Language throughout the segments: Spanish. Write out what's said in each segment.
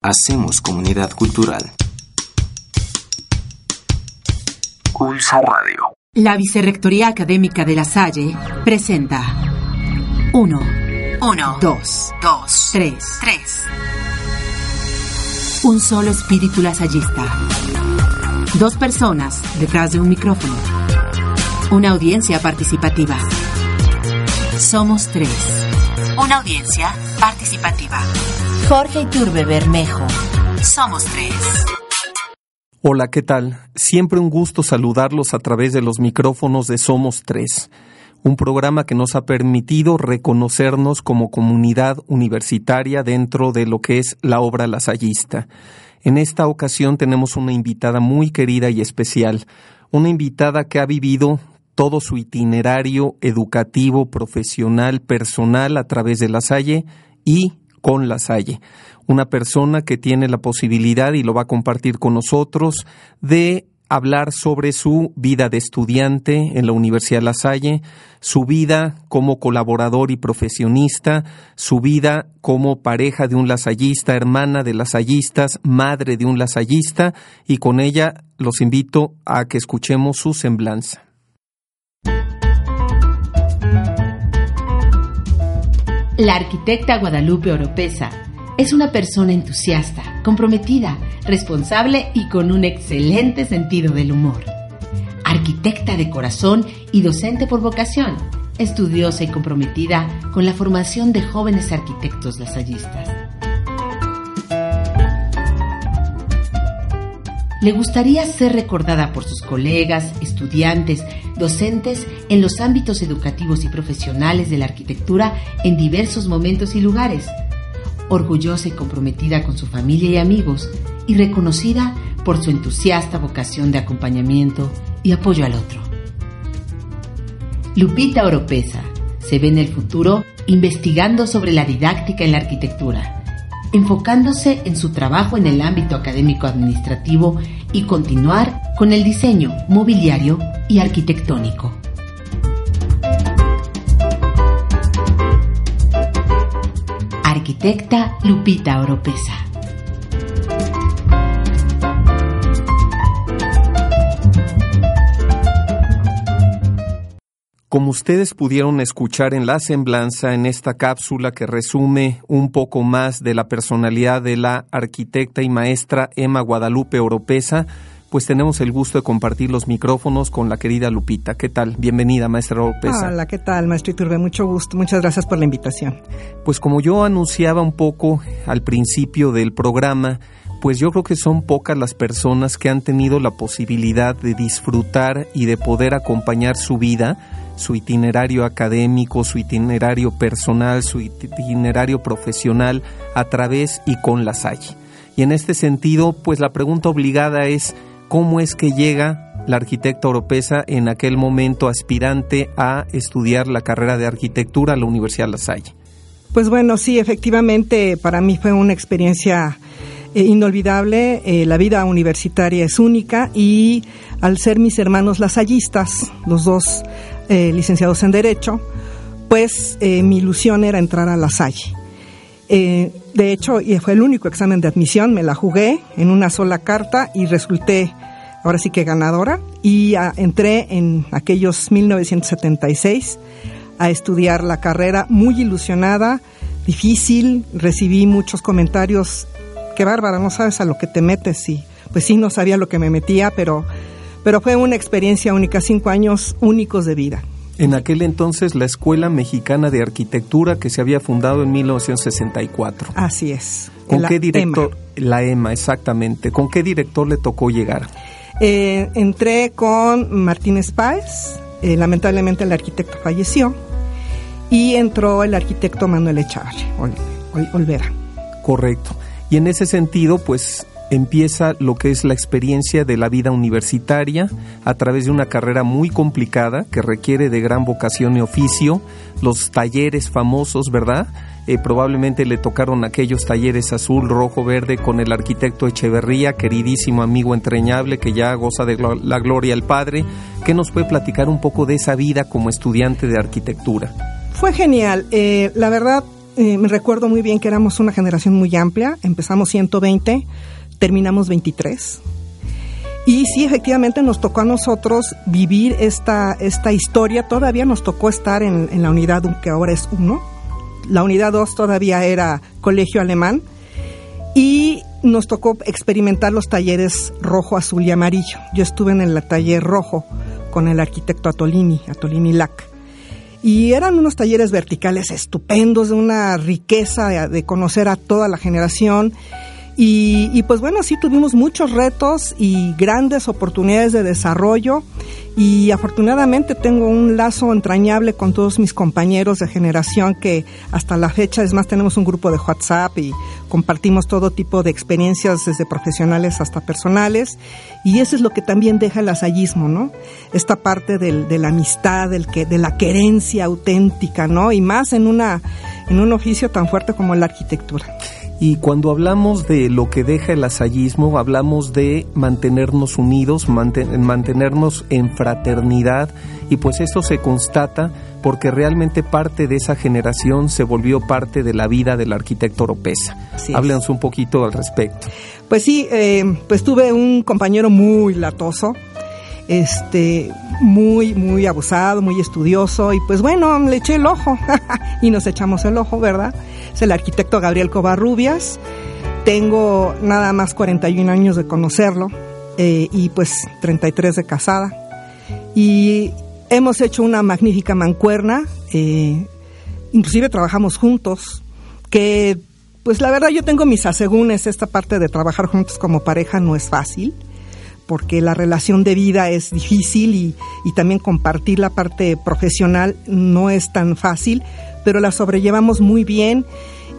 Hacemos comunidad cultural. Pulso Radio. La Vicerrectoría Académica de La Salle presenta 1, 1, 2, 2, 3, 3. Un solo espíritu lasallista. Dos personas detrás de un micrófono. Una audiencia participativa. Somos tres. Una audiencia participativa. Jorge Iturbe Bermejo. Somos tres. Hola, ¿qué tal? Siempre un gusto saludarlos a través de los micrófonos de Somos Tres, un programa que nos ha permitido reconocernos como comunidad universitaria dentro de lo que es la obra lasallista. En esta ocasión tenemos una invitada muy querida y especial, una invitada que ha vivido todo su itinerario educativo, profesional, personal a través de la Salle y con la Salle una persona que tiene la posibilidad y lo va a compartir con nosotros de hablar sobre su vida de estudiante en la Universidad La Salle, su vida como colaborador y profesionista, su vida como pareja de un lasallista, hermana de lasallistas, madre de un lasallista, y con ella los invito a que escuchemos su semblanza. La arquitecta Guadalupe Oropesa es una persona entusiasta, comprometida, responsable y con un excelente sentido del humor. Arquitecta de corazón y docente por vocación, estudiosa y comprometida con la formación de jóvenes arquitectos lasallistas. Le gustaría ser recordada por sus colegas, estudiantes, docentes en los ámbitos educativos y profesionales de la arquitectura en diversos momentos y lugares orgullosa y comprometida con su familia y amigos y reconocida por su entusiasta vocación de acompañamiento y apoyo al otro. Lupita Oropesa se ve en el futuro investigando sobre la didáctica en la arquitectura, enfocándose en su trabajo en el ámbito académico administrativo y continuar con el diseño mobiliario y arquitectónico. arquitecta Lupita Oropesa. Como ustedes pudieron escuchar en la semblanza, en esta cápsula que resume un poco más de la personalidad de la arquitecta y maestra Emma Guadalupe Oropesa, pues tenemos el gusto de compartir los micrófonos con la querida Lupita. ¿Qué tal? Bienvenida, maestra Oropesa. Hola, ¿qué tal, maestro Iturbe? Mucho gusto. Muchas gracias por la invitación. Pues como yo anunciaba un poco al principio del programa, pues yo creo que son pocas las personas que han tenido la posibilidad de disfrutar y de poder acompañar su vida, su itinerario académico, su itinerario personal, su itinerario profesional a través y con la Salle. Y en este sentido, pues la pregunta obligada es, cómo es que llega la arquitecta oropesa en aquel momento aspirante a estudiar la carrera de arquitectura a la Universidad La Salle. Pues bueno, sí, efectivamente para mí fue una experiencia eh, inolvidable. Eh, la vida universitaria es única y al ser mis hermanos lasallistas, los dos eh, licenciados en Derecho, pues mi ilusión era entrar a La Salle. de hecho, y fue el único examen de admisión, me la jugué en una sola carta y resulté ahora sí que ganadora, y ah, entré en aquellos 1976 a estudiar la carrera muy ilusionada, difícil, recibí muchos comentarios, qué bárbara, no sabes a lo que te metes, y pues sí, no sabía lo que me metía, pero, pero fue una experiencia única, cinco años únicos de vida. En aquel entonces la Escuela Mexicana de Arquitectura que se había fundado en 1964. Así es. ¿Con qué director? La EMA, exactamente. ¿Con qué director le tocó llegar? Eh, entré con Martínez Páez, eh, lamentablemente el arquitecto falleció, y entró el arquitecto Manuel Echavarri, Olvera. Correcto. Y en ese sentido, pues empieza lo que es la experiencia de la vida universitaria a través de una carrera muy complicada que requiere de gran vocación y oficio, los talleres famosos, ¿verdad? Eh, probablemente le tocaron aquellos talleres azul, rojo, verde con el arquitecto Echeverría, queridísimo amigo entrañable que ya goza de la gloria al Padre, que nos puede platicar un poco de esa vida como estudiante de arquitectura. Fue genial, eh, la verdad eh, me recuerdo muy bien que éramos una generación muy amplia, empezamos 120, terminamos 23. Y sí, efectivamente nos tocó a nosotros vivir esta, esta historia. Todavía nos tocó estar en, la unidad que ahora es uno. La unidad 2 todavía era colegio alemán. Y nos tocó experimentar los talleres rojo, azul y amarillo. Yo estuve en el taller rojo con el arquitecto Atolini, Atolini Lac. Y eran unos talleres verticales estupendos, de una riqueza de conocer a toda la generación y, pues bueno, sí tuvimos muchos retos y grandes oportunidades de desarrollo y afortunadamente tengo un lazo entrañable con todos mis compañeros de generación que hasta la fecha, es más, tenemos un grupo de WhatsApp y compartimos todo tipo de experiencias desde profesionales hasta personales y eso es lo que también deja el asallismo, ¿no? Esta parte del, de la amistad, del que, de la querencia auténtica, ¿no? Y más en, una, en un oficio tan fuerte como la arquitectura. Y cuando hablamos de lo que deja el asallismo, hablamos de mantenernos unidos, mantenernos en fraternidad, y pues eso se constata porque realmente parte de esa generación se volvió parte de la vida del arquitecto Oropesa. Háblenos un poquito al respecto. Pues sí, eh, pues tuve un compañero muy latoso, este, muy, muy abusado, muy estudioso, y pues bueno, le eché el ojo, y nos echamos el ojo, ¿verdad? Es el arquitecto Gabriel Covarrubias. Tengo nada más 41 años de conocerlo, eh, y pues 33 de casada. Y hemos hecho una magnífica mancuerna, eh, inclusive trabajamos juntos, que pues la verdad yo tengo mis asegúnes, esta parte de trabajar juntos como pareja no es fácil porque la relación de vida es difícil y, y, también compartir la parte profesional no es tan fácil, pero la sobrellevamos muy bien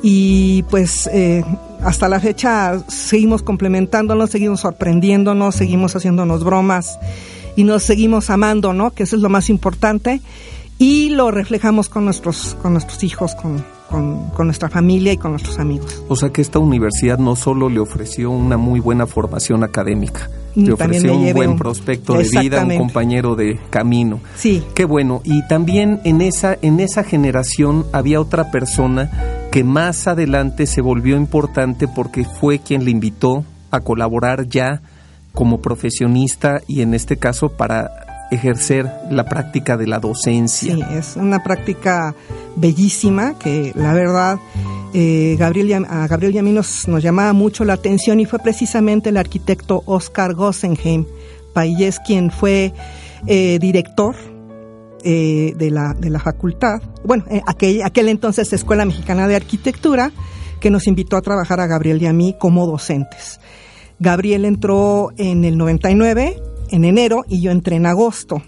y pues eh, hasta la fecha seguimos complementándonos, seguimos sorprendiéndonos, seguimos haciéndonos bromas y nos seguimos amando, ¿no? Que eso es lo más importante y lo reflejamos con nuestros, con nuestros hijos, con, con, nuestra familia y con nuestros amigos. O sea que esta universidad no solo le ofreció una muy buena formación académica, le ofreció un buen prospecto de vida, un compañero de camino. Sí. Qué bueno. Y también en esa, en esa generación había otra persona que más adelante se volvió importante porque fue quien le invitó a colaborar ya como profesionista y en este caso para ejercer la práctica de la docencia. Sí, es una práctica bellísima que la verdad eh, Gabriel, a Gabriel y a mí nos, llamaba mucho la atención y fue precisamente el arquitecto Oscar Gossenheim Payés quien fue eh, director eh, de, la, de la facultad, bueno, aquel, aquel entonces Escuela Mexicana de Arquitectura, que nos invitó a trabajar a Gabriel y a mí como docentes. Gabriel entró en el 99 en enero y yo entré en agosto.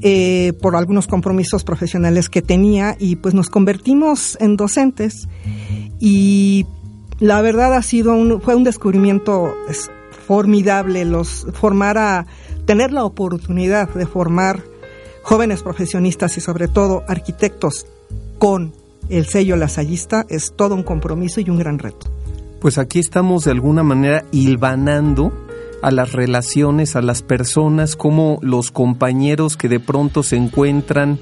Eh, por algunos compromisos profesionales que tenía y pues nos convertimos en docentes y la verdad ha sido un, fue un descubrimiento formidable los formar a tener la oportunidad de formar jóvenes profesionistas y sobre todo arquitectos con el sello lasallista es todo un compromiso y un gran reto. Pues aquí estamos de alguna manera hilvanando a las relaciones, a las personas, como los compañeros que de pronto se encuentran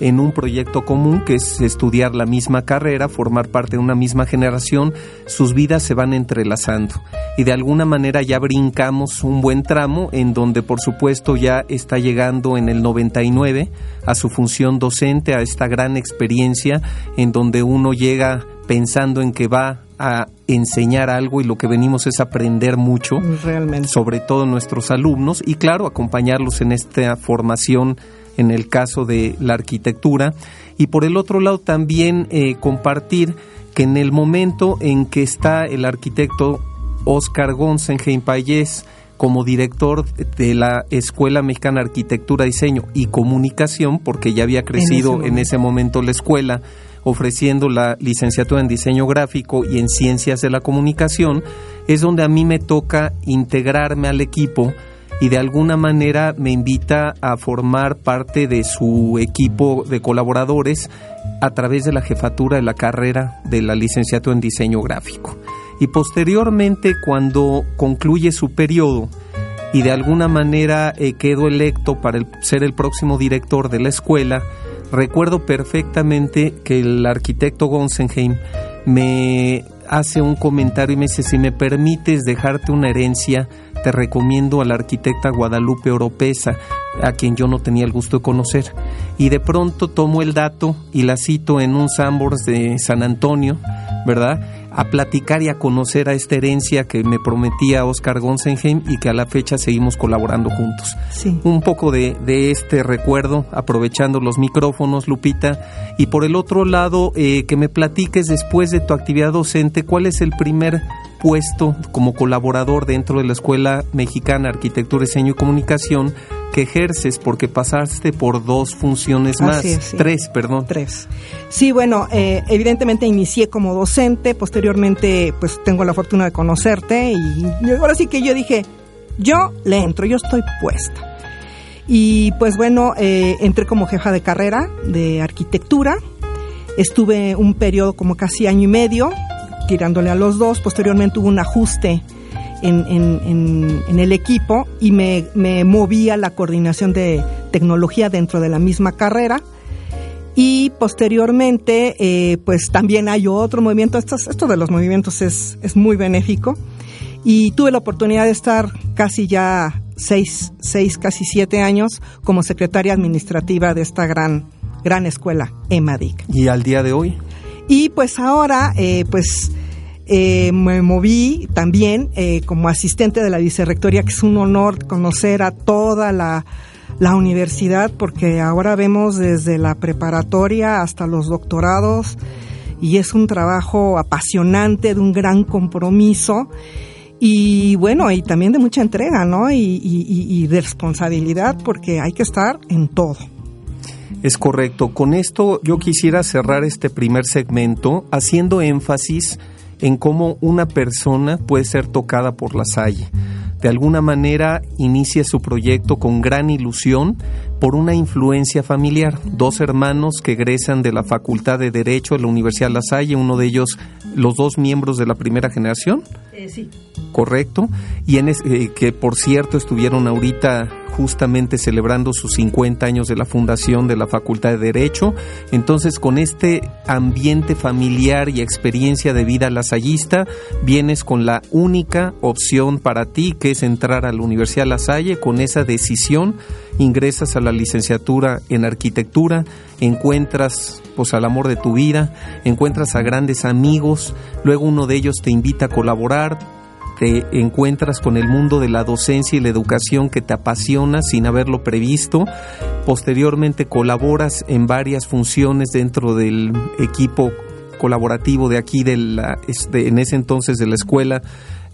en un proyecto común que es estudiar la misma carrera, formar parte de una misma generación, sus vidas se van entrelazando. Y de alguna manera ya brincamos un buen tramo en donde por supuesto ya está llegando en el 99 a su función docente, a esta gran experiencia en donde uno llega pensando en que va a enseñar algo y lo que venimos es aprender mucho, Realmente. sobre todo nuestros alumnos y claro, acompañarlos en esta formación en el caso de la arquitectura y por el otro lado también eh, compartir que en el momento en que está el arquitecto Oscar Gonsenheim Payés como director de la Escuela Mexicana de Arquitectura, Diseño y Comunicación, porque ya había crecido en ese momento la escuela, ofreciendo la licenciatura en diseño gráfico y en ciencias de la comunicación, es donde a mí me toca integrarme al equipo y de alguna manera me invita a formar parte de su equipo de colaboradores a través de la jefatura de la carrera de la licenciatura en diseño gráfico. Y posteriormente, cuando concluye su periodo y de alguna manera eh, quedo electo para ser el próximo director de la escuela, recuerdo perfectamente que el arquitecto Gonsenheim me hace un comentario y me dice, si me permites dejarte una herencia, te recomiendo a la arquitecta Guadalupe Oropesa, a quien yo no tenía el gusto de conocer. Y de pronto tomo el dato y la cito en un Sambors de San Antonio, ¿verdad? A platicar y a conocer a esta herencia que me prometía Oscar Gonsenheim y que a la fecha seguimos colaborando juntos. Un poco de, de, este recuerdo, aprovechando los micrófonos, Lupita. Y por el otro lado, eh, que me platiques después de tu actividad docente, ¿cuál es el primer puesto como colaborador dentro de la Escuela Mexicana de Arquitectura, Diseño y Comunicación que ejerces porque pasaste por dos funciones más, tres, perdón. Tres. Sí, bueno, eh, evidentemente inicié como docente, posteriormente pues tengo la fortuna de conocerte y ahora sí que yo dije, yo le entro, yo estoy puesta. Y pues bueno, eh, entré como jefa de carrera de arquitectura, estuve un periodo como casi año y medio tirándole a los dos, posteriormente hubo un ajuste en, el equipo y me, me moví a la coordinación de tecnología dentro de la misma carrera. Y posteriormente, eh, pues también hay otro movimiento, esto, esto de los movimientos es, es muy benéfico. Y tuve la oportunidad de estar casi ya seis, seis, casi siete años como secretaria administrativa de esta gran, gran escuela, EMADIC. ¿Y al día de hoy? Y pues ahora, eh, pues eh, me moví también como asistente de la vicerrectoría, que es un honor conocer a toda la, universidad, porque ahora vemos desde la preparatoria hasta los doctorados y es un trabajo apasionante, de un gran compromiso y bueno, y también de mucha entrega, ¿no? Y, de responsabilidad, porque hay que estar en todo. Es correcto. Con esto yo quisiera cerrar este primer segmento haciendo énfasis en cómo una persona puede ser tocada por la salle. De alguna manera inicia su proyecto con gran ilusión por una influencia familiar. Dos hermanos que egresan de la Facultad de Derecho de la Universidad La Salle, uno de ellos, los dos miembros de la primera generación. Eh, sí. Correcto. Y en eh, que por cierto estuvieron ahorita justamente celebrando sus 50 años de la fundación de la Facultad de Derecho. Entonces, con este ambiente familiar y experiencia de vida lasallista, vienes con la única opción para ti, que es entrar a la Universidad La Salle. Con esa decisión, ingresas a la licenciatura en arquitectura, encuentras pues al amor de tu vida, encuentras a grandes amigos, luego uno de ellos te invita a colaborar, te encuentras con el mundo de la docencia y la educación que te apasiona sin haberlo previsto. Posteriormente colaboras en varias funciones dentro del equipo colaborativo de aquí de la, en ese entonces de la escuela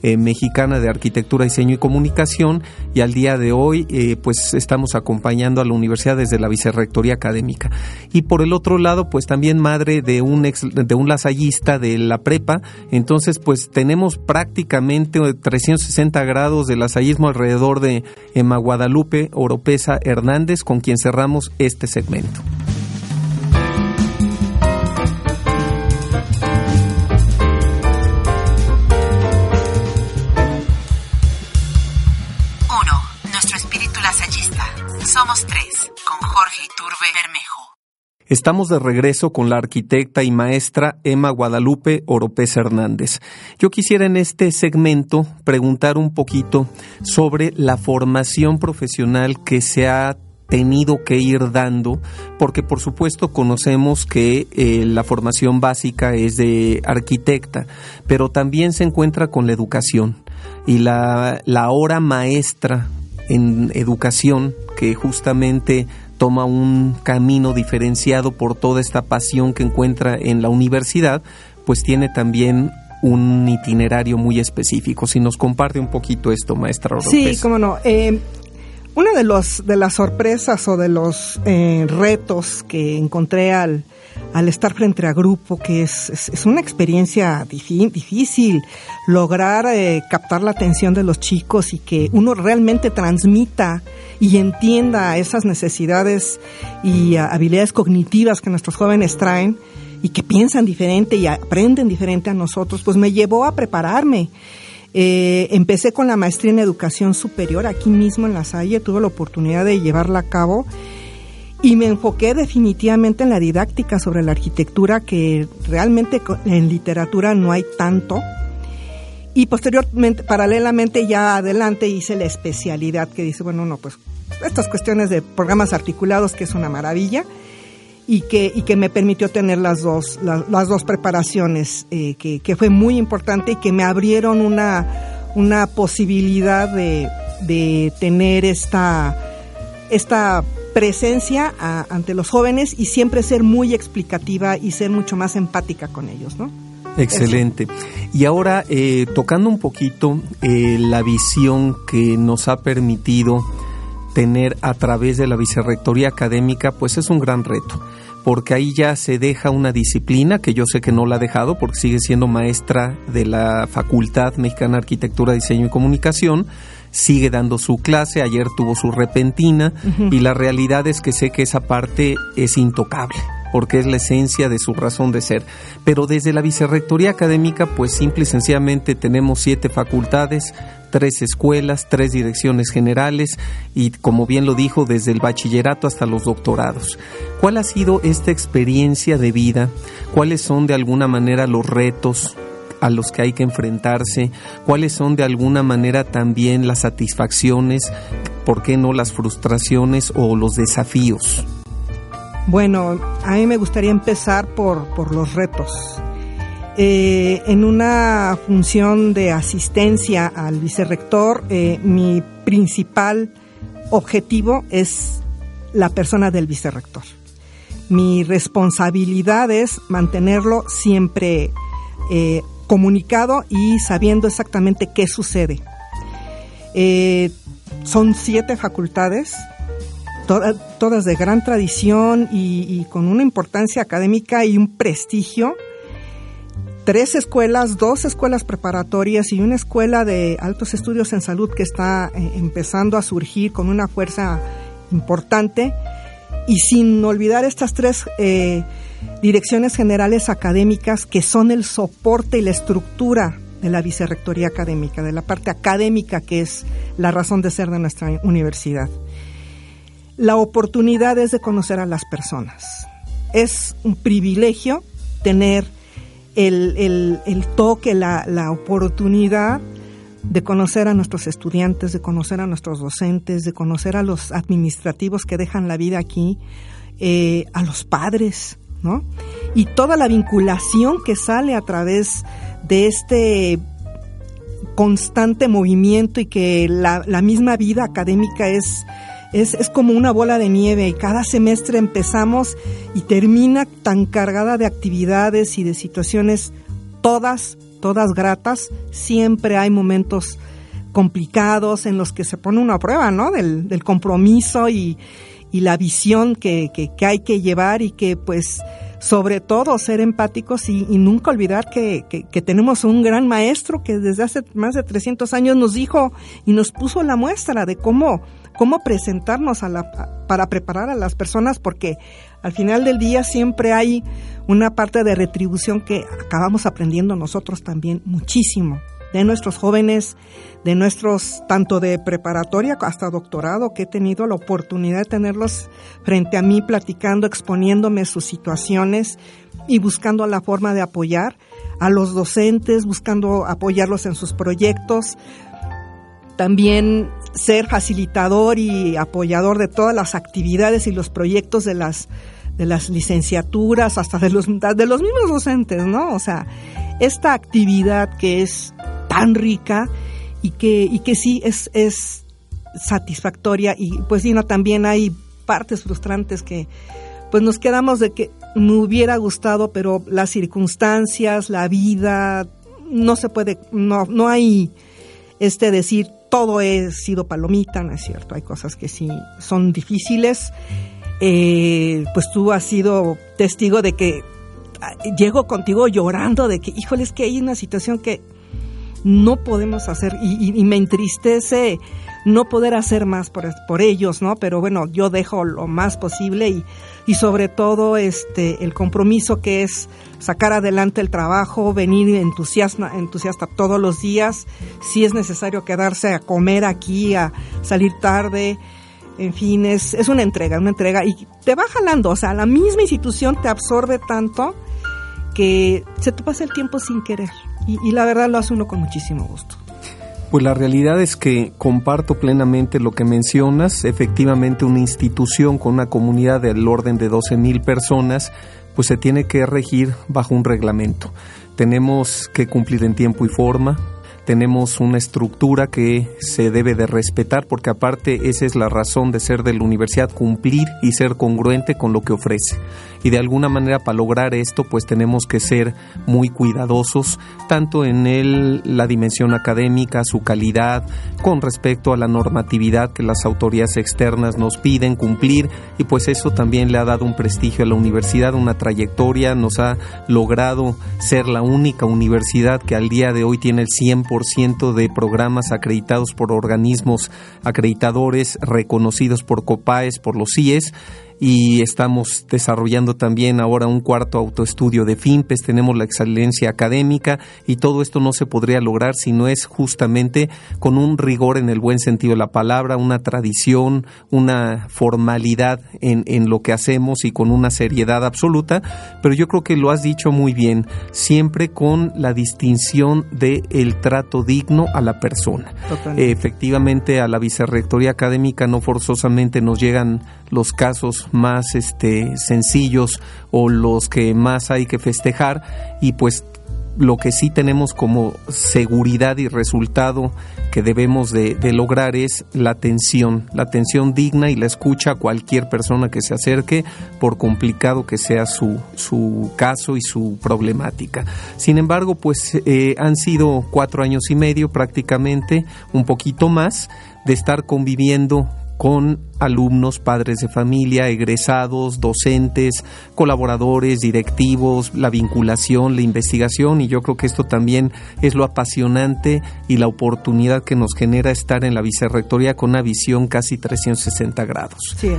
eh, mexicana de Arquitectura, Diseño y Comunicación y al día de hoy eh, pues estamos acompañando a la universidad desde la Vicerrectoría Académica. Y por el otro lado pues también madre de un, ex, de un lasallista de la prepa, entonces pues tenemos prácticamente 360 grados de lasallismo alrededor de Emma Guadalupe Oropesa Hernández con quien cerramos este segmento. Estamos de regreso con la arquitecta y maestra Emma Guadalupe Oropés Hernández. Yo quisiera en este segmento preguntar un poquito sobre la formación profesional que se ha tenido que ir dando, porque por supuesto conocemos que eh, la formación básica es de arquitecta, pero también se encuentra con la educación y la, la hora maestra en educación que justamente toma un camino diferenciado por toda esta pasión que encuentra en la universidad, pues tiene también un itinerario muy específico. Si nos comparte un poquito esto, maestra Sí, cómo no. Eh, una de, los, de las sorpresas o de los eh, retos que encontré al, al estar frente a grupo, que es, es, una experiencia difícil, lograr eh, captar la atención de los chicos y que uno realmente transmita y entienda esas necesidades y ah, habilidades cognitivas que nuestros jóvenes traen y que piensan diferente y aprenden diferente a nosotros, pues me llevó a prepararme. Eh, empecé con la maestría en educación superior aquí mismo en La Salle, tuve la oportunidad de llevarla a cabo y me enfoqué definitivamente en la didáctica sobre la arquitectura, que realmente en literatura no hay tanto. Y posteriormente, paralelamente, ya adelante hice la especialidad que dice, bueno, no, pues estas cuestiones de programas articulados, que es una maravilla, y que, y que me permitió tener las dos, las dos preparaciones, eh, que, que, fue muy importante y que me abrieron una, una posibilidad de, de tener esta, esta presencia ante los jóvenes y siempre ser muy explicativa y ser mucho más empática con ellos, ¿no? Excelente. Y ahora, eh, tocando un poquito eh, la visión que nos ha permitido tener a través de la vicerrectoría académica, pues es un gran reto, porque ahí ya se deja una disciplina que yo sé que no la ha dejado, porque sigue siendo maestra de la Facultad Mexicana de Arquitectura, Diseño y Comunicación, sigue dando su clase, ayer tuvo su repentina y la realidad es que sé que esa parte es intocable porque es la esencia de su razón de ser. Pero desde la Vicerrectoría Académica, pues simple y sencillamente tenemos siete facultades, tres escuelas, tres direcciones generales y, como bien lo dijo, desde el bachillerato hasta los doctorados. ¿Cuál ha sido esta experiencia de vida? ¿Cuáles son de alguna manera los retos, a los que hay que enfrentarse, cuáles son de alguna manera también las satisfacciones, por qué no las frustraciones o los desafíos. Bueno, a mí me gustaría empezar por, los retos. Eh, en una función de asistencia al vicerrector, eh, mi principal objetivo es la persona del vicerrector. Mi responsabilidad es mantenerlo siempre eh, comunicado y sabiendo exactamente qué sucede. Eh, son siete facultades, todas de gran tradición y, con una importancia académica y un prestigio. Tres escuelas, dos escuelas preparatorias y una escuela de altos estudios en salud que está eh, empezando a surgir con una fuerza importante. Y sin olvidar estas tres eh, direcciones generales académicas que son el soporte y la estructura de la vicerrectoría académica, de la parte académica que es la razón de ser de nuestra universidad. La oportunidad es de conocer a las personas. Es un privilegio tener el, toque, la, la oportunidad de conocer a nuestros estudiantes, de conocer a nuestros docentes, de conocer a los administrativos que dejan la vida aquí, eh, a los padres, Y toda la vinculación que sale a través de este constante movimiento y que la, misma vida académica es, es, es, como una bola de nieve y cada semestre empezamos y termina tan cargada de actividades y de situaciones todas, todas gratas. Siempre hay momentos complicados en los que se pone una prueba, ¿no? Del compromiso y, y la visión que, que, hay que llevar y que pues sobre todo ser empáticos y, nunca olvidar que, que, tenemos un gran maestro que desde hace más de 300 años nos dijo y nos puso la muestra de cómo, cómo presentarnos a la, para preparar a las personas porque al final del día siempre hay una parte de retribución que acabamos aprendiendo nosotros también muchísimo de nuestros jóvenes, de nuestros, tanto de preparatoria hasta doctorado, que he tenido la oportunidad de tenerlos frente a mí platicando, exponiéndome sus situaciones y buscando la forma de apoyar a los docentes, buscando apoyarlos en sus proyectos. También ser facilitador y apoyador de todas las actividades y los proyectos de las de las licenciaturas hasta de los de los mismos docentes, ¿no? O sea, esta actividad que es tan rica y que, y que sí es, es satisfactoria y pues sí, no, también hay partes frustrantes que pues nos quedamos de que me hubiera gustado, pero las circunstancias, la vida, no se puede, no, no hay este decir todo he sido palomita, ¿no es cierto? Hay cosas que sí son difíciles. Eh, pues tú has sido testigo de que ah, llego contigo llorando de que, híjole, es que hay una situación que no podemos hacer y, me entristece no poder hacer más por, por, ellos, ¿no? Pero bueno, yo dejo lo más posible y, y sobre todo este el compromiso que es sacar adelante el trabajo, venir entusiasta, entusiasta todos los días, si es necesario quedarse a comer aquí, a salir tarde, en fin, es, es una entrega, una entrega y te va jalando, o sea, la misma institución te absorbe tanto que se te pasa el tiempo sin querer y, la verdad lo hace uno con muchísimo gusto. Pues la realidad es que comparto plenamente lo que mencionas. Efectivamente, una institución con una comunidad del orden de 12 mil personas, pues se tiene que regir bajo un reglamento. Tenemos que cumplir en tiempo y forma, tenemos una estructura que se debe de respetar porque aparte esa es la razón de ser de la universidad, cumplir y ser congruente con lo que ofrece. Y de alguna manera para lograr esto pues tenemos que ser muy cuidadosos tanto en el, la dimensión académica, su calidad, con respecto a la normatividad que las autoridades externas nos piden cumplir y pues eso también le ha dado un prestigio a la universidad, una trayectoria, nos ha logrado ser la única universidad que al día de hoy tiene el 100% de programas acreditados por organismos acreditadores reconocidos por COPAES, por los CIES, y estamos desarrollando también ahora un cuarto autoestudio de FIMPES, tenemos la excelencia académica y todo esto no se podría lograr si no es justamente con un rigor en el buen sentido de la palabra, una tradición, una formalidad en, en lo que hacemos y con una seriedad absoluta, pero yo creo que lo has dicho muy bien, siempre con la distinción de el trato digno a la persona. efectivamente a la vicerrectoría académica no forzosamente nos llegan los casos más este, sencillos o los que más hay que festejar y pues lo que sí tenemos como seguridad y resultado que debemos de, lograr es la atención, la atención digna y la escucha a cualquier persona que se acerque, por complicado que sea su, su caso y su problemática. Sin embargo, pues eh, han sido cuatro años y medio prácticamente, un poquito más, de estar conviviendo con alumnos, padres de familia, egresados, docentes, colaboradores, directivos, la vinculación, la investigación y yo creo que esto también es lo apasionante y la oportunidad que nos genera estar en la vicerrectoría con una visión casi 360 grados. Sí,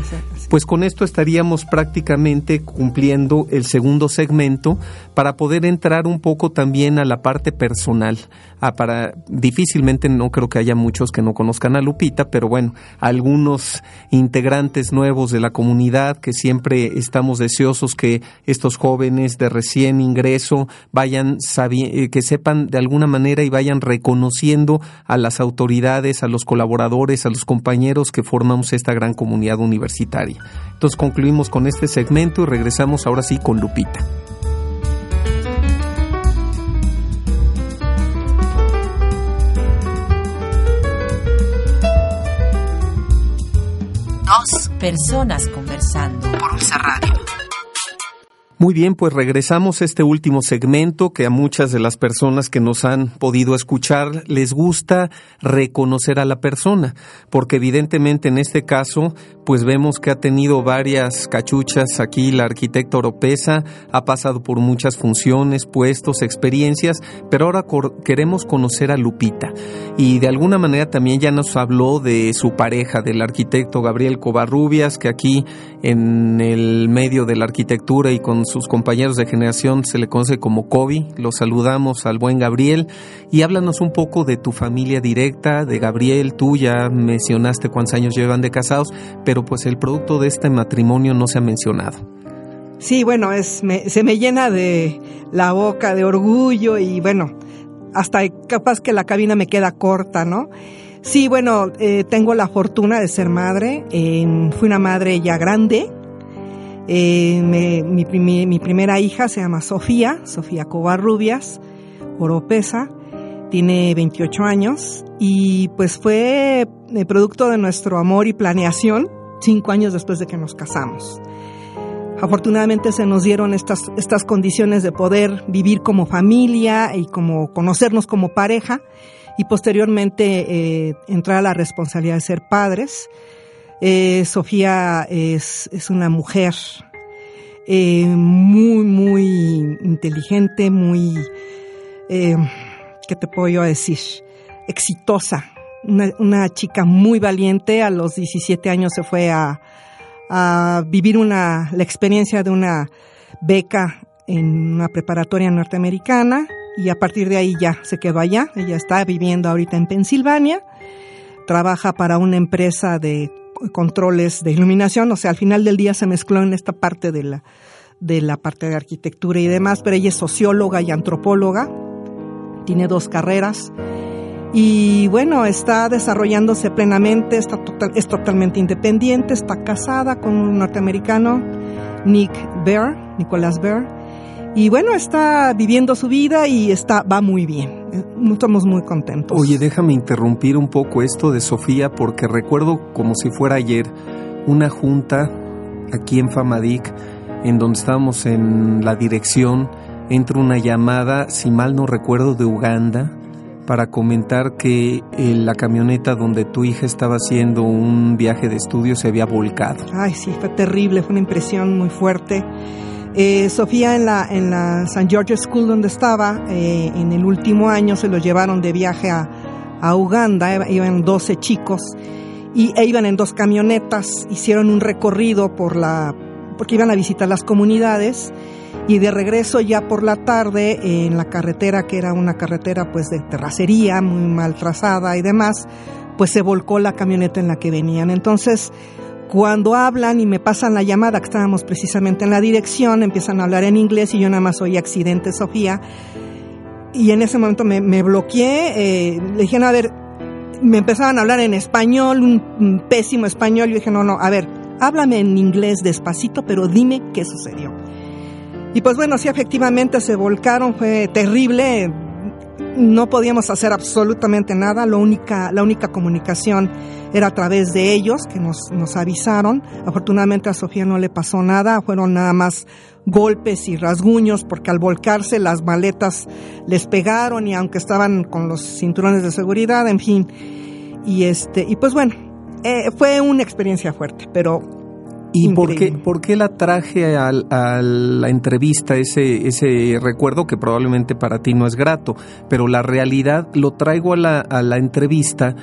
Pues con esto estaríamos prácticamente cumpliendo el segundo segmento para poder entrar un poco también a la parte personal. Ah, para difícilmente no creo que haya muchos que no conozcan a Lupita, pero bueno, algunos integrantes nuevos de la comunidad que siempre estamos deseosos que estos jóvenes de recién ingreso vayan eh, que sepan de alguna manera y vayan reconociendo a las autoridades, a los colaboradores, a los compañeros que formamos esta gran comunidad universitaria. Entonces concluimos con este segmento y regresamos ahora sí con Lupita. Personas conversando por un Radio. Muy bien, pues regresamos a este último segmento que a muchas de las personas que nos han podido escuchar les gusta reconocer a la persona, porque evidentemente en este caso pues vemos que ha tenido varias cachuchas aquí la arquitecta Oropesa, ha pasado por muchas funciones, puestos, experiencias, pero ahora queremos conocer a Lupita. Y de alguna manera también ya nos habló de su pareja, del arquitecto Gabriel Covarrubias, que aquí en el medio de la arquitectura y con sus compañeros de generación se le conoce como Kobe. Lo saludamos al buen Gabriel y háblanos un poco de tu familia directa, de Gabriel. Tú ya mencionaste cuántos años llevan de casados, pero pues el producto de este matrimonio no se ha mencionado. Sí, bueno, es, se me llena de la boca de orgullo y bueno, hasta capaz que la cabina me queda corta, ¿no? Sí, bueno, eh, tengo la fortuna de ser madre. fui una madre ya grande, eh, mi, primera hija se llama Sofía, Sofía Covarrubias, Oropesa, tiene 28 años y pues fue el producto de nuestro amor y planeación cinco años después de que nos casamos. Afortunadamente se nos dieron estas, estas condiciones de poder vivir como familia y como conocernos como pareja y posteriormente eh, entrar a la responsabilidad de ser padres. Eh, Sofía es, es, una mujer eh, muy, muy inteligente, muy, eh, ¿qué te puedo yo decir? Exitosa. Una, chica muy valiente. A los 17 años se fue a, a vivir una, la experiencia de una beca en una preparatoria norteamericana y a partir de ahí ya se quedó allá. Ella está viviendo ahorita en Pensilvania, trabaja para una empresa de controles de iluminación, o sea, al final del día se mezcló en esta parte de la, de la parte de arquitectura y demás, pero ella es socióloga y antropóloga, tiene dos carreras y bueno, está desarrollándose plenamente, está es totalmente independiente, está casada con un norteamericano, Nick Bear, Nicolás Bear, y bueno, está viviendo su vida y está, va muy bien. Estamos muy contentos. Oye, déjame interrumpir un poco esto de Sofía porque recuerdo como si fuera ayer una junta aquí en Famadic en donde estábamos en la dirección, entra una llamada, si mal no recuerdo, de Uganda para comentar que eh, la camioneta donde tu hija estaba haciendo un viaje de estudio se había volcado. Ay, sí, fue terrible, fue una impresión muy fuerte. Eh, Sofía en la, en la St. George School donde estaba, eh, en el último año se lo llevaron de viaje a, a Uganda, iban 12 chicos y e iban en dos camionetas, hicieron un recorrido por la, porque iban a visitar las comunidades y de regreso ya por la tarde en la carretera que era una carretera pues de terracería muy mal trazada y demás pues se volcó la camioneta en la que venían entonces cuando hablan y me pasan la llamada que estábamos precisamente en la dirección empiezan a hablar en inglés y yo nada más oí accidente Sofía. Y en ese momento me, me bloqueé eh, le dije no a ver me empezaban a hablar en español un, un pésimo español. Yo dije no no a ver háblame en inglés despacito pero dime qué sucedió. Y pues bueno, sí, efectivamente se volcaron, fue terrible, no podíamos hacer absolutamente nada, la única, la única comunicación era a través de ellos que nos, nos avisaron. Afortunadamente a Sofía no le pasó nada, fueron nada más golpes y rasguños porque al volcarse las maletas les pegaron y aunque estaban con los cinturones de seguridad, en fin. Y este, y pues bueno, eh, fue una experiencia fuerte, pero ¿Y por qué, por qué, la traje a, a, la entrevista, ese, ese recuerdo que probablemente para ti no es grato? Pero la realidad lo traigo a la, a la entrevista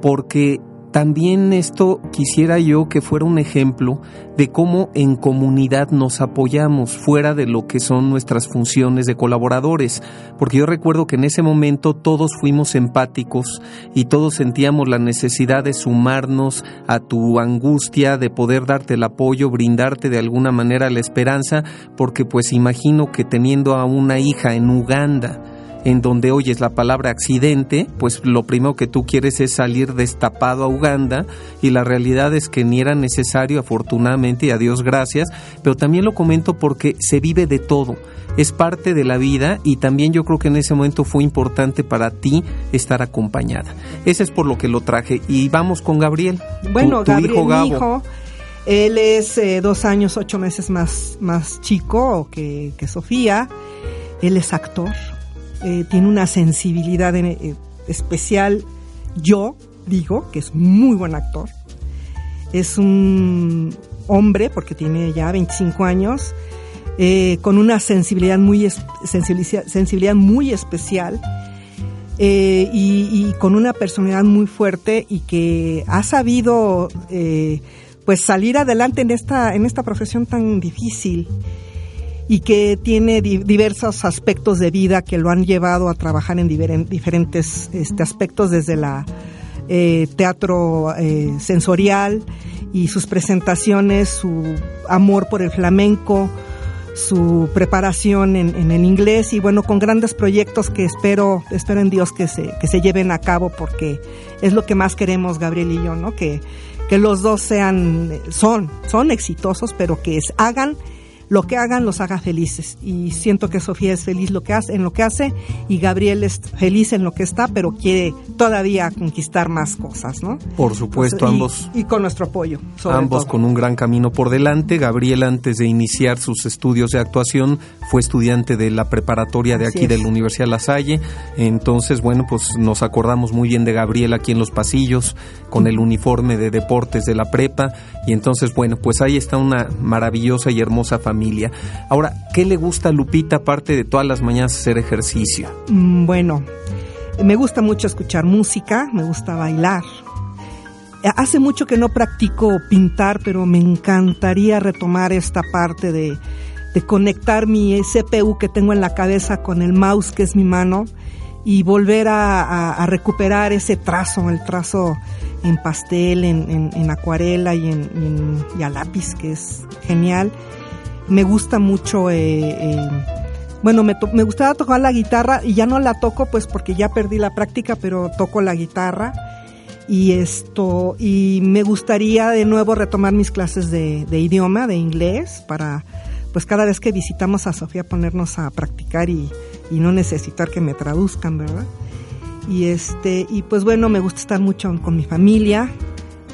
porque también esto quisiera yo que fuera un ejemplo de cómo en comunidad nos apoyamos fuera de lo que son nuestras funciones de colaboradores, porque yo recuerdo que en ese momento todos fuimos empáticos y todos sentíamos la necesidad de sumarnos a tu angustia, de poder darte el apoyo, brindarte de alguna manera la esperanza, porque pues imagino que teniendo a una hija en Uganda, en donde oyes la palabra accidente, pues lo primero que tú quieres es salir destapado a Uganda y la realidad es que ni era necesario, afortunadamente, y a Dios gracias, pero también lo comento porque se vive de todo, es parte de la vida y también yo creo que en ese momento fue importante para ti estar acompañada. Ese es por lo que lo traje y vamos con Gabriel. Bueno, tu, Gabriel, hijo Gabo. Mi hijo, él es eh, dos años, ocho meses más, más chico que, que Sofía. Él es actor, eh, tiene una sensibilidad en, eh, especial. Yo digo que es muy buen actor. Es un hombre, porque tiene ya 25 años, eh, con una sensibilidad muy, sensibilidad, sensibilidad muy especial. Eh, y, con una personalidad muy fuerte y que ha sabido eh, pues salir adelante en esta en esta profesión tan difícil y que tiene diversos aspectos de vida que lo han llevado a trabajar en diferentes este, aspectos desde la eh, teatro eh, sensorial y sus presentaciones, su amor por el flamenco, su preparación en, en, el inglés y bueno, con grandes proyectos que espero, espero en Dios que se, que se lleven a cabo porque es lo que más queremos Gabriel y yo, ¿no? Que, que los dos sean, son, son exitosos, pero que hagan lo que hagan los haga felices. Y siento que Sofía es feliz lo que hace, en lo que hace y Gabriel es feliz en lo que está, pero quiere todavía conquistar más cosas, ¿no? Por supuesto, ambos. Y con nuestro apoyo. ambos con un gran camino por delante. Gabriel, antes de iniciar sus estudios de actuación, fue estudiante de la preparatoria de aquí de la Universidad La Salle. Entonces, bueno, pues nos acordamos muy bien de Gabriel aquí en los pasillos, con el uniforme de deportes de la prepa. Y entonces, bueno, pues ahí está una maravillosa y hermosa familia. Ahora, ¿qué le gusta a Lupita aparte de todas las mañanas hacer ejercicio? Mm, bueno, me gusta mucho escuchar música, me gusta bailar. Hace mucho que no practico pintar, pero me encantaría retomar esta parte de, conectar mi CPU que tengo en la cabeza con el mouse que es mi mano y volver a, recuperar ese trazo, el trazo en pastel, en, acuarela y, en, a lápiz, que es genial. Me gusta mucho, eh, eh, bueno, me, me gustaba tocar la guitarra y ya no la toco pues porque ya perdí la práctica, pero toco la guitarra y esto y me gustaría de nuevo retomar mis clases de, de, idioma de inglés para pues cada vez que visitamos a Sofía ponernos a practicar y, y no necesitar que me traduzcan verdad y este y pues bueno me gusta estar mucho con mi familia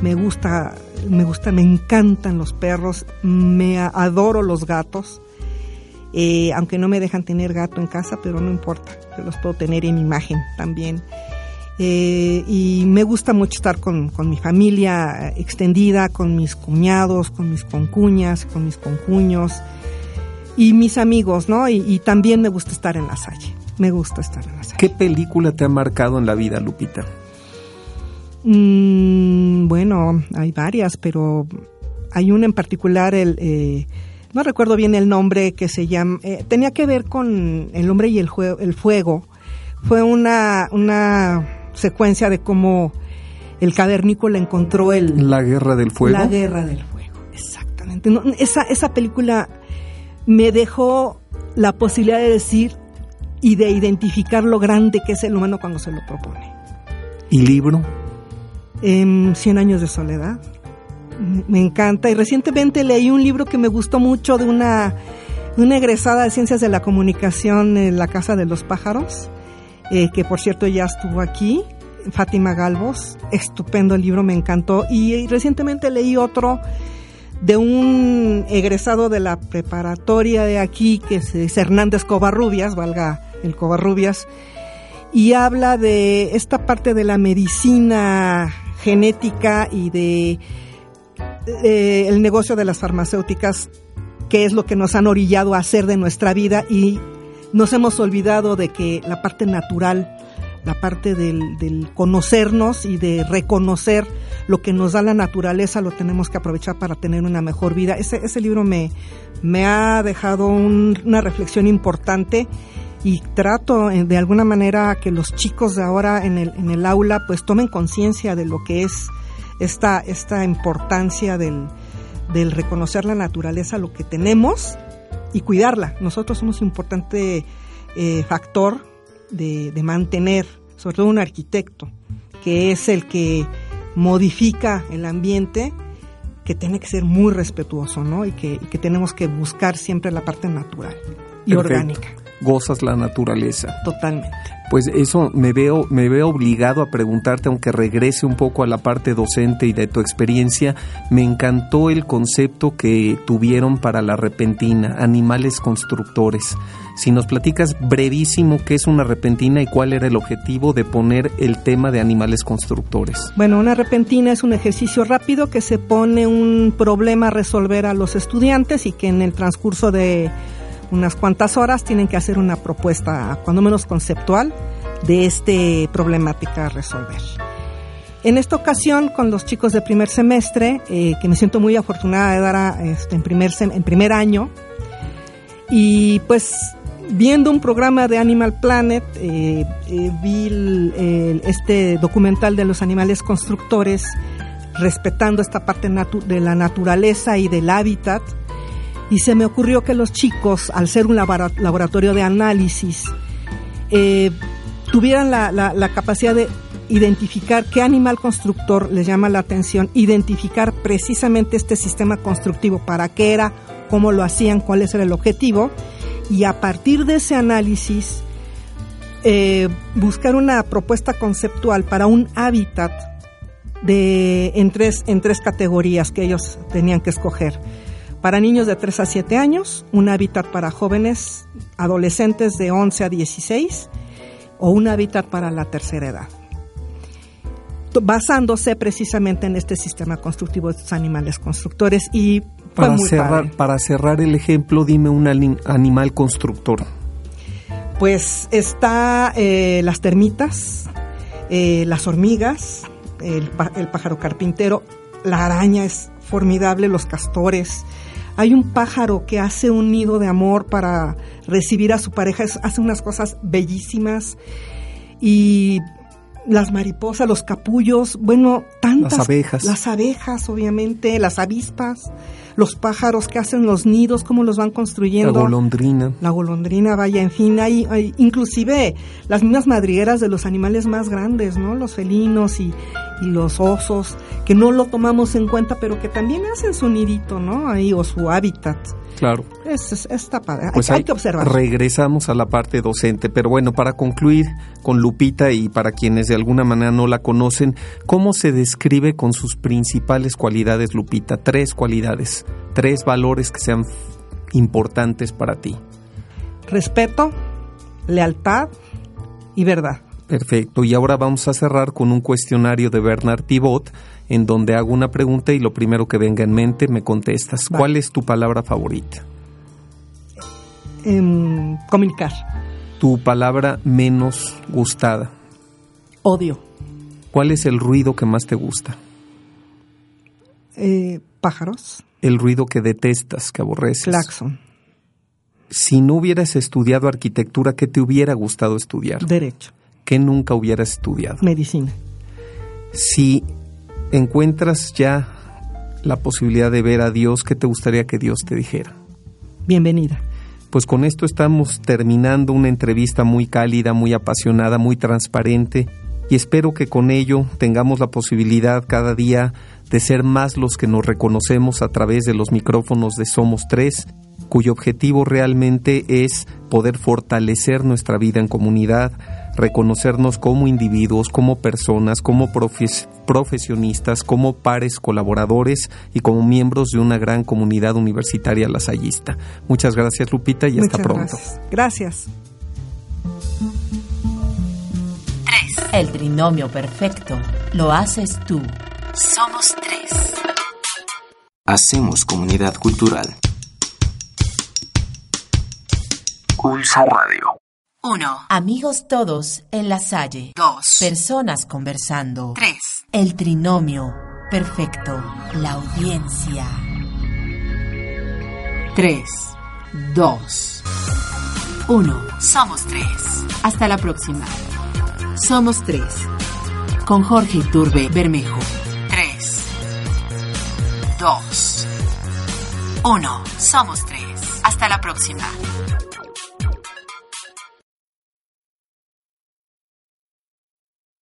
me gusta me gusta me encantan los perros me adoro los gatos eh, aunque no me dejan tener gato en casa pero no importa yo los puedo tener en imagen también eh, y me gusta mucho estar con, con, mi familia extendida, con mis cuñados, con mis concuñas, con mis concuños y mis amigos, ¿no? Y, también me gusta estar en la salle. Me gusta estar en la salle. ¿Qué película te ha marcado en la vida, Lupita? Mm, bueno, hay varias, pero hay una en particular, el, eh, no recuerdo bien el nombre, que se llama, eh, tenía que ver con el hombre y el, el fuego. Fue una, una secuencia de cómo el cavernícola encontró el... La guerra del fuego. La guerra del fuego, exactamente. esa, esa película me dejó la posibilidad de decir y de identificar lo grande que es el humano cuando se lo propone. ¿Y libro? En Cien años de soledad. Me encanta. Y recientemente leí un libro que me gustó mucho de una, una egresada de Ciencias de la Comunicación en la Casa de los Pájaros eh, que por cierto ya estuvo aquí, Fátima Galvos, estupendo libro, me encantó. Y, recientemente leí otro de un egresado de la preparatoria de aquí, que es Hernández Covarrubias, valga el Covarrubias, y habla de esta parte de la medicina genética y de eh, el negocio de las farmacéuticas, que es lo que nos han orillado a hacer de nuestra vida y nos hemos olvidado de que la parte natural, la parte del, conocernos y de reconocer lo que nos da la naturaleza, lo tenemos que aprovechar para tener una mejor vida. Ese, ese libro me, me ha dejado una reflexión importante y trato eh, de alguna manera que los chicos de ahora en el, en el aula pues tomen conciencia de lo que es esta, esta importancia del, del reconocer la naturaleza, lo que tenemos y cuidarla. Nosotros somos un importante eh, factor de, mantener, sobre todo un arquitecto, que es el que modifica el ambiente, que tiene que ser muy respetuoso, ¿no? Y que, tenemos que buscar siempre la parte natural y orgánica. Gozas la naturaleza. Totalmente pues eso me veo, me veo obligado a preguntarte, aunque regrese un poco a la parte docente y de tu experiencia, me encantó el concepto que tuvieron para la repentina, animales constructores. Si nos platicas brevísimo qué es una repentina y cuál era el objetivo de poner el tema de animales constructores. Bueno, una repentina es un ejercicio rápido que se pone un problema a resolver a los estudiantes y que en el transcurso de unas cuantas horas tienen que hacer una propuesta, cuando menos conceptual, de esta problemática a resolver. En esta ocasión, con los chicos de primer semestre, eh, que me siento muy afortunada de dar este, en, primer en primer año, y pues viendo un programa de Animal Planet, eh, eh, vi este documental de los animales constructores, respetando esta parte de la naturaleza y del hábitat, y se me ocurrió que los chicos, al ser un laboratorio de análisis, eh, tuvieran la, capacidad de identificar qué animal constructor les llama la atención, identificar precisamente este sistema constructivo, para qué era cómo lo hacían, cuál era el objetivo, y a partir de ese análisis eh, buscar una propuesta conceptual para un hábitat de, en, tres, en tres categorías que ellos tenían que escoger. Para niños de 3 a 7 años, un hábitat para jóvenes adolescentes de 11 a 16 o un hábitat para la tercera edad. Basándose precisamente en este sistema constructivo de estos animales constructores y para cerrar para cerrar el ejemplo dime un animal constructor. Pues está eh, las termitas eh, las hormigas el, el pájaro carpintero la araña es formidable los castores hay un pájaro que hace un nido de amor para recibir a su pareja, hace unas cosas bellísimas. Y las mariposas, los capullos, bueno, tantas. Las abejas. Las abejas, obviamente, las avispas, los pájaros que hacen los nidos, cómo los van construyendo. La golondrina. La golondrina, vaya, en fin, hay, hay inclusive las mismas madrigueras de los animales más grandes, ¿no? Los felinos y, y los osos, que no lo tomamos en cuenta, pero que también hacen su nidito, ¿no? Ahí, o su hábitat. Claro. Es, está padre. Pues hay, que observar. Regresamos a la parte docente, pero bueno, para concluir con Lupita y para quienes de alguna manera no la conocen, ¿cómo se describe con sus principales cualidades, Lupita? Tres cualidades, tres valores que sean importantes para ti. Respeto, lealtad y verdad. Perfecto. Y ahora vamos a cerrar con un cuestionario de Bernard Pivot, en donde hago una pregunta y lo primero que venga en mente me contestas. ¿Cuál es tu palabra favorita? Em, comunicar. ¿Tu palabra menos gustada? Odio. ¿Cuál es el ruido que más te gusta? Eh, pájaros. El ruido que detestas, que aborreces. Claxon. Si no hubieras estudiado arquitectura, ¿qué te hubiera gustado estudiar? Derecho. ¿Qué nunca hubieras estudiado? Medicina. Si encuentras ya la posibilidad de ver a Dios, ¿qué te gustaría que Dios te dijera? Bienvenida. Pues con esto estamos terminando una entrevista muy cálida, muy apasionada, muy transparente y espero que con ello tengamos la posibilidad cada día de ser más los que nos reconocemos a través de los micrófonos de Somos Tres cuyo objetivo realmente es poder fortalecer nuestra vida en comunidad, reconocernos como individuos, como personas, como profesionistas, como pares colaboradores y como miembros de una gran comunidad universitaria lasallista. Muchas gracias Lupita y hasta pronto. Gracias. gracias. El trinomio perfecto lo haces tú. Somos tres. Hacemos comunidad cultural. Pulso Radio. 1. Amigos todos en la Salle. 2. Personas conversando. 3. El trinomio perfecto. La audiencia. 3. 2. 1. Somos tres. Hasta la próxima. Somos tres. Con Jorge Turbe Bermejo. 3. 2. 1. Somos tres. Hasta la próxima.